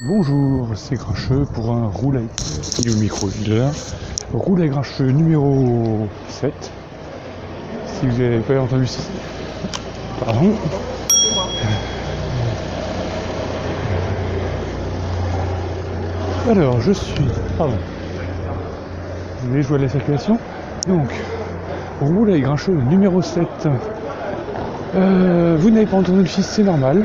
Bonjour, c'est Grincheux pour un roulé. Il est au micro, il est là. Roulé Grincheux numéro 7. Si vous n'avez pas entendu ça. Pardon. Alors, je suis. Pardon. Vous voulez jouer à la circulation Donc, roulé Grincheux numéro 7. Euh, vous n'avez pas entendu le fils, c'est normal.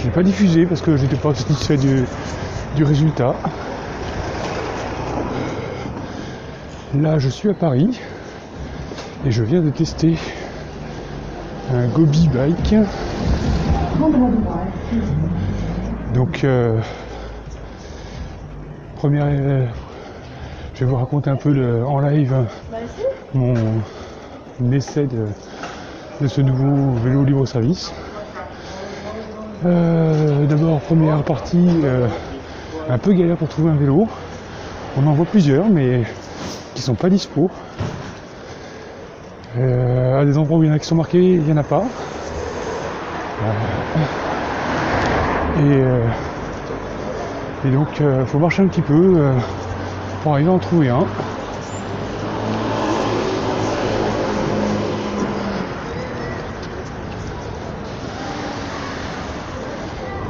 Je l'ai pas diffusé parce que j'étais pas satisfait du, du résultat. Là, je suis à Paris et je viens de tester un Gobi Bike. Donc, euh, première, euh, je vais vous raconter un peu en live mon essai de, de ce nouveau vélo libre service. Euh, D'abord, première partie, euh, un peu galère pour trouver un vélo. On en voit plusieurs, mais qui sont pas dispo. Euh, à des endroits où il y en a qui sont marqués, il n'y en a pas. Et, et donc, il faut marcher un petit peu pour arriver à en trouver un.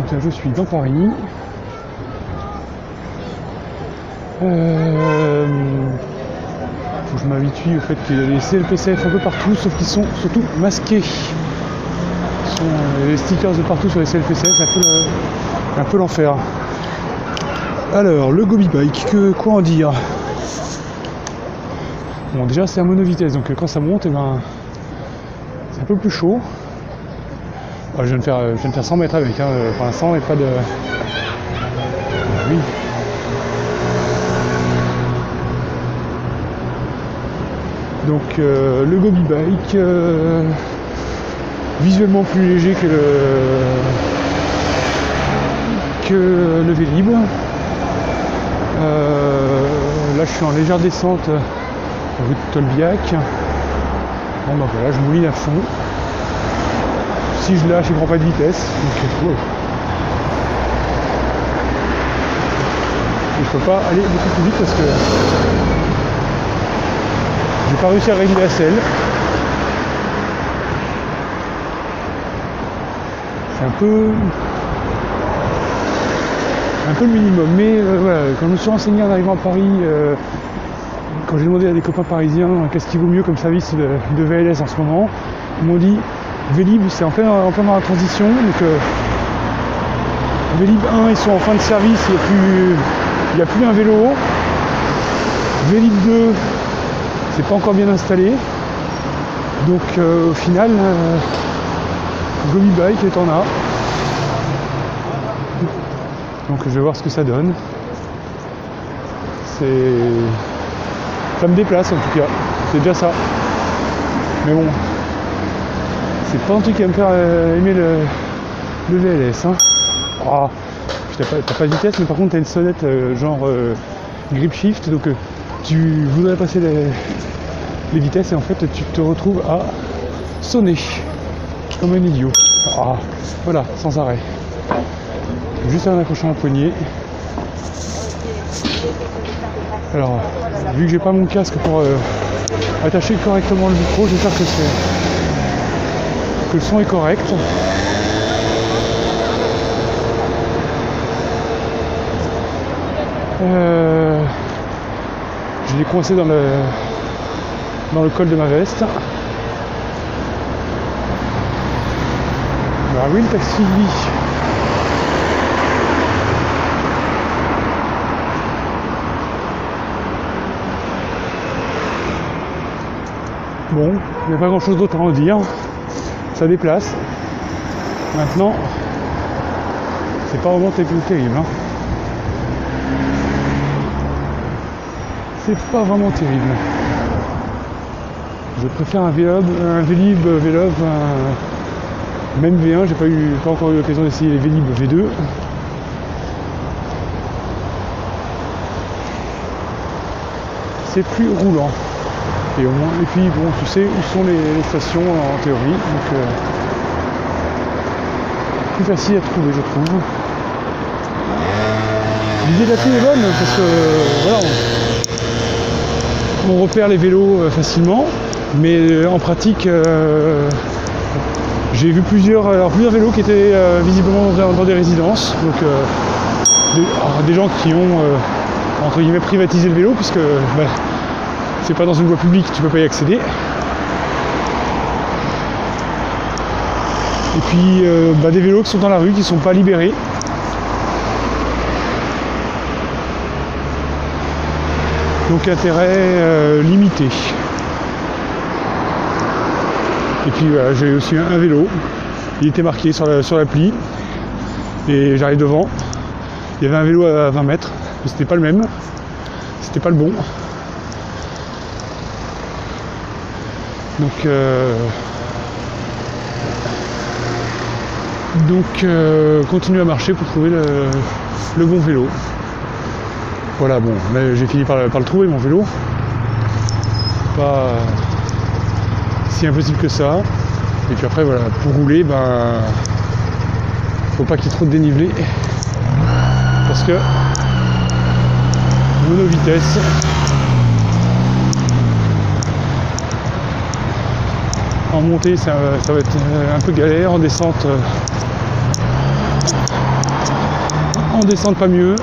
Donc je suis dans Paris. Euh, faut que je m'habitue au fait qu'il y a des CLPCF un peu partout, sauf qu'ils sont surtout masqués. Euh, les stickers de partout sur les CLPCF, c'est un peu l'enfer. Alors, le Gobi Bike, que, quoi en dire? Bon, déjà, c'est un mono-vitesse, donc quand ça monte, eh ben, c'est un peu plus chaud. Ah, je, viens de faire, je de faire 100 mètres avec, hein, euh, pour l'instant, et pas de. Oui. Donc euh, le Gobi Bike, euh, visuellement plus léger que le, que le Vélib. Euh, là je suis en légère descente euh, de Tolbiac. Bon bah voilà, je mouline à fond. Si je lâche, il prend pas de vitesse. Donc. Et je peux pas aller beaucoup plus vite parce que j'ai pas réussi à régler la selle. C'est un peu. un peu le minimum. Mais euh, voilà, quand je me suis renseigné en arrivant à Paris, euh, quand j'ai demandé à des copains parisiens euh, qu'est-ce qui vaut mieux comme service de, de VLS en ce moment, ils m'ont dit Vélib c'est en plein, en plein dans la transition. Donc euh, Vélib 1 ils sont en fin de service, il n'y a plus. A plus un vélo. Vélib 2 c'est pas encore bien installé. Donc euh, au final, euh, Bike est en A. Donc je vais voir ce que ça donne. C'est. Ça me déplace en tout cas. C'est déjà ça. Mais bon. C'est pas un truc qui va me faire euh, aimer le, VLS. Hein. Ah, t'as pas, de vitesse, mais par contre t'as une sonnette euh, genre euh, grip shift. Donc tu voudrais passer les, vitesses et en fait tu te retrouves à sonner comme un idiot. Ah, voilà, sans arrêt. Juste un accrochant au poignet. Alors, vu que j'ai pas mon casque pour attacher correctement le micro, j'espère que c'est que le son est correct. Euh, je l'ai coincé dans le dans le col de ma veste. Bah oui, le taxi. Bon, il n'y a pas grand chose d'autre à en dire. Ça déplace. Maintenant, c'est pas vraiment terrible. hein. C'est pas vraiment terrible. Je préfère un Vélib, un Vélib, Vélib, un- même V1, j'ai pas eu pas encore eu l'occasion d'essayer les Vélib V2. C'est plus roulant. Et au moins, et puis bon, tu sais où sont les, stations en théorie, donc euh, plus facile à trouver, je trouve. l'idée de l'appli est bonne parce que voilà, on, repère les vélos euh, facilement, mais euh, en pratique, j'ai vu plusieurs, alors, plusieurs vélos qui étaient visiblement dans, des résidences, donc des, gens qui ont entre guillemets privatisé le vélo puisque bah, c'est pas dans une voie publique, tu peux pas y accéder. Et puis euh, bah, des vélos qui sont dans la rue, qui sont pas libérés. Donc intérêt euh, limité. Et puis voilà, j'ai aussi un, vélo. Il était marqué sur la- sur l'appli. et j'arrive devant. Il y avait un vélo à 20 mètres, mais c'était pas le même. C'était pas le bon. Donc euh, donc euh, continue à marcher pour trouver le, bon vélo. Voilà bon, j'ai fini par, par le trouver mon vélo. Pas si impossible que ça. Et puis après voilà, pour rouler, ben faut pas qu'il y ait trop de dénivelé. Parce que mono vitesse. En montée ça, va être euh, un peu galère, en descente euh, en descente pas mieux.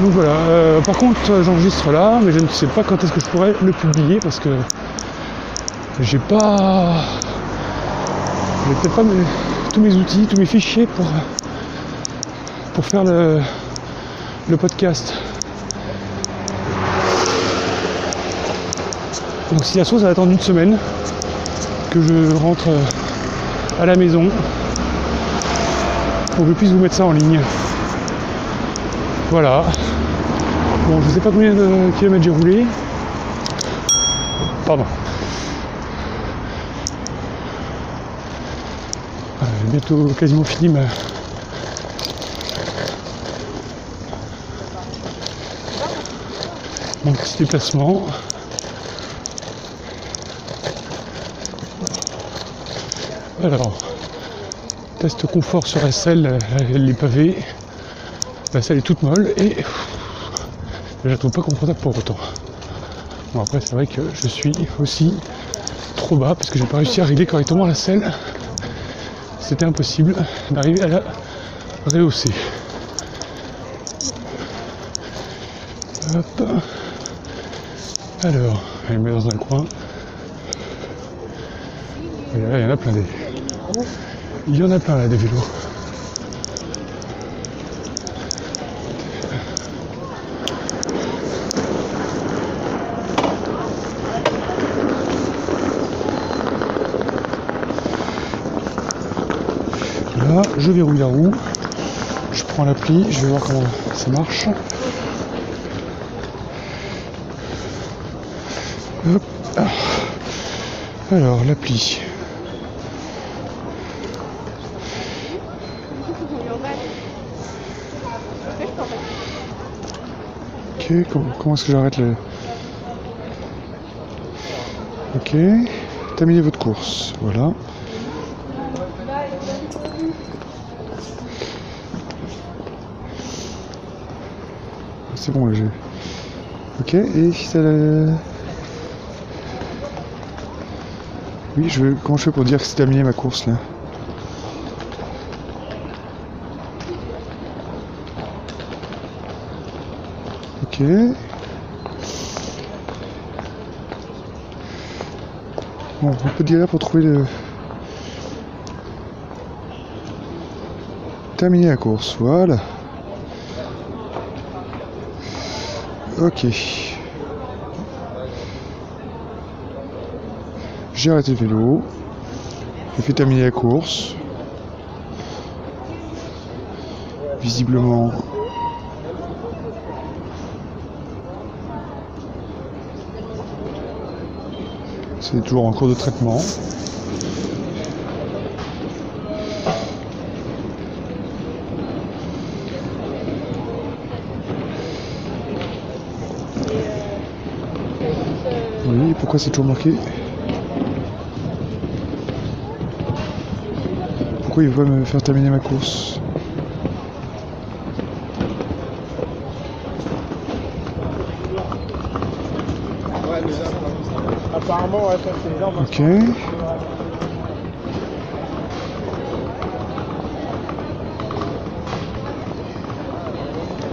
Donc voilà, euh, par contre j'enregistre là, mais je ne sais pas quand est-ce que je pourrais le publier parce que j'ai pas. J'ai peut-être pas tous mes outils, tous mes fichiers pour, faire le podcast. Donc si la ça va attendre une semaine que je rentre euh, à la maison pour que je puisse vous mettre ça en ligne. Voilà. Bon, je sais pas combien de kilomètres j'ai roulé. Pardon. Euh, bientôt quasiment fini ma... mon petit déplacement. Alors, test confort sur SL, les pavés. La selle est toute molle et je la trouve pas confortable pour autant. Bon après c'est vrai que je suis aussi trop bas parce que j'ai pas réussi à régler correctement la selle. C'était impossible d'arriver à la rehausser. Alors, je vais me mettre dans un coin. Et là, il y en a plein des. Il y en a plein là des vélos. Là, je verrouille la roue. Je prends l'appli, je vais voir comment ça marche. Alors, l'appli. Ok, comment, est-ce que j'arrête le... Ok, terminez votre course, voilà. C'est bon le jeu. Ok, et ça... Oui, je veux... comment je fais pour dire que c'est terminé ma course là? Ok. Bon, un peu de galère pour trouver le... Terminer la course, voilà. Ok. J'ai arrêté le vélo. J'ai fait terminer la course. Visiblement. C'est toujours en cours de traitement. Oui, pourquoi c'est toujours marqué pourquoi il veut me faire terminer ma course. Apparemment, ouais, ça c'est énorme. Ok.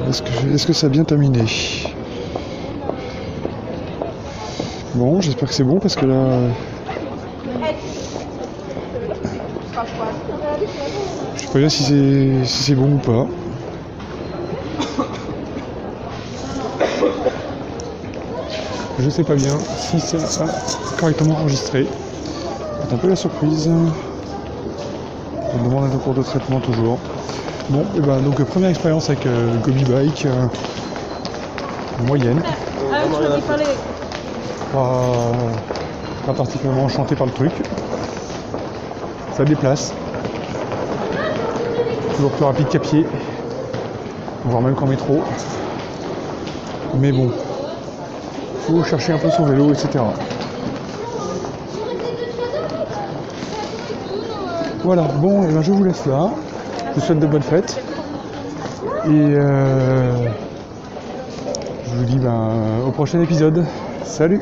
Est-ce que, je- que ça a bien terminé Bon, j'espère que c'est bon parce que là. Je sais pas bien si c'est si c'est bon ou pas. Je sais pas bien si c'est ça correctement enregistré. C'est un peu la surprise. On demande un cours de traitement toujours. Bon, et ben donc première expérience avec euh, Gobi Bike euh, moyenne. Ah. Pas, pas particulièrement enchanté par le truc. Ça déplace. Toujours plus rapide qu'à pied. Voire même qu'en métro. Mais bon. Chercher un peu son vélo, etc. Voilà, bon, et ben je vous laisse là. Je vous souhaite de bonnes fêtes. Et euh, je vous dis ben, au prochain épisode. Salut